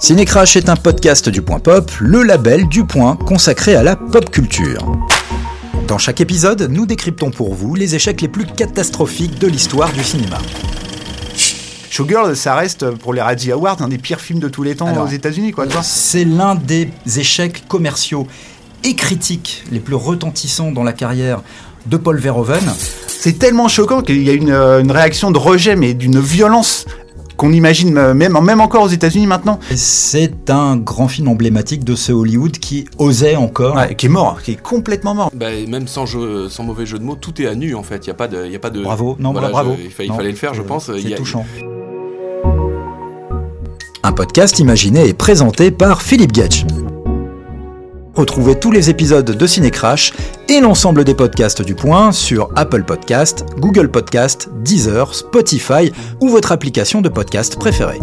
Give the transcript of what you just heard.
Cinécrash est un podcast du Point Pop, le label du Point consacré à la pop culture. Dans chaque épisode, nous décryptons pour vous les échecs les plus catastrophiques de l'histoire du cinéma. Showgirl, ça reste pour les Razzie Awards un des pires films de tous les temps Alors, aux États-Unis, quoi. C'est l'un des échecs commerciaux et critiques les plus retentissants dans la carrière de Paul Verhoeven. C'est tellement choquant qu'il y a une, euh, une réaction de rejet, mais d'une violence qu'on imagine euh, même, même encore aux États-Unis maintenant, C'est un grand film emblématique de ce Hollywood qui osait encore. Ouais, qui est mort, qui est complètement mort. Bah, même sans, jeu, sans mauvais jeu de mots, tout est à nu en fait. Il n'y a, pas de- il y a pas de. Bravo, non, Voilà, bravo. je- il, fa- il Non, fallait le faire, je euh, pense. Il C'est y a- touchant. Un podcast imaginé et présenté par Philippe Getch. Retrouvez tous les épisodes de Cinécrash et l'ensemble des podcasts du Point sur Apple Podcast, Google Podcast, Deezer, Spotify ou votre application de podcast préférée.